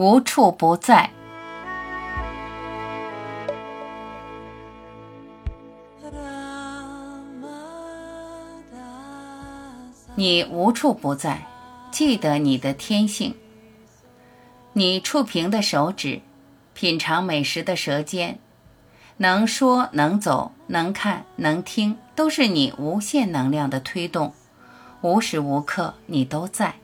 无处不在。你无处不在，记得你的天性。你触屏的手指，品尝美食的舌尖，能说能走，能看能听，都是你无限能量的推动。无时无刻你都在。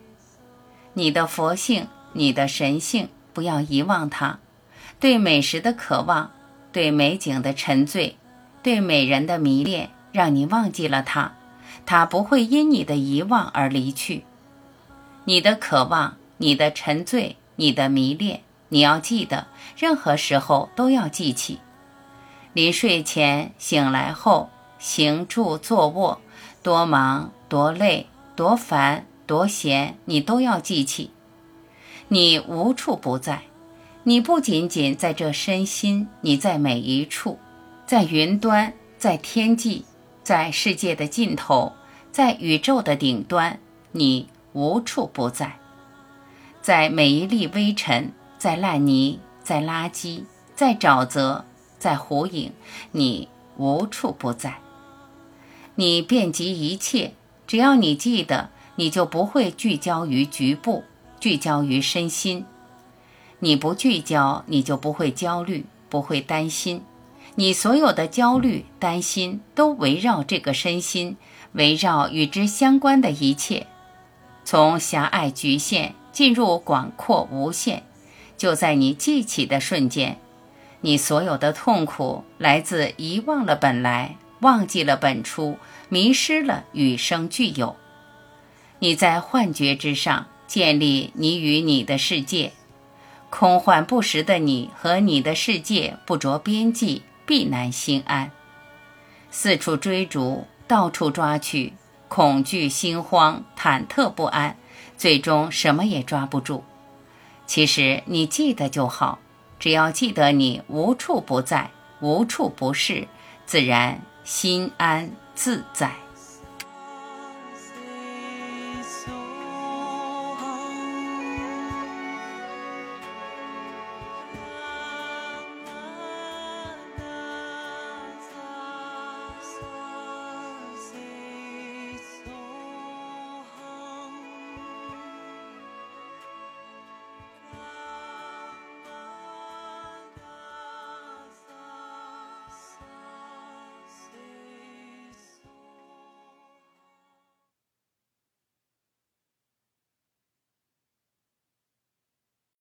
你的佛性，你的神性，不要遗忘它。对美食的渴望，对美景的沉醉，对美人的迷恋，让你忘记了它。它不会因你的遗忘而离去。你的渴望，你的沉醉，你的迷恋，你要记得，任何时候都要记起。临睡前、醒来后、行住坐卧，多忙多累多烦多闲，你都要记起。你无处不在，你不仅仅在这身心，你在每一处，在云端，在天际。在世界的尽头，在宇宙的顶端，你无处不在。在每一粒微尘，在烂泥，在垃圾，在沼泽，在湖影，你无处不在。你遍及一切，只要你记得，你就不会聚焦于局部，聚焦于身心。你不聚焦，你就不会焦虑，不会担心。你所有的焦虑、担心都围绕这个身心，围绕与之相关的一切，从狭隘局限进入广阔无限。就在你记起的瞬间，你所有的痛苦来自遗忘了本来，忘记了本初，迷失了与生俱有。你在幻觉之上建立你与你的世界，空幻不实的你和你的世界不着边际。必难心安，四处追逐，到处抓取，恐惧心慌，忐忑不安，最终什么也抓不住。其实你记得就好，只要记得你无处不在，无处不是，自然心安自在。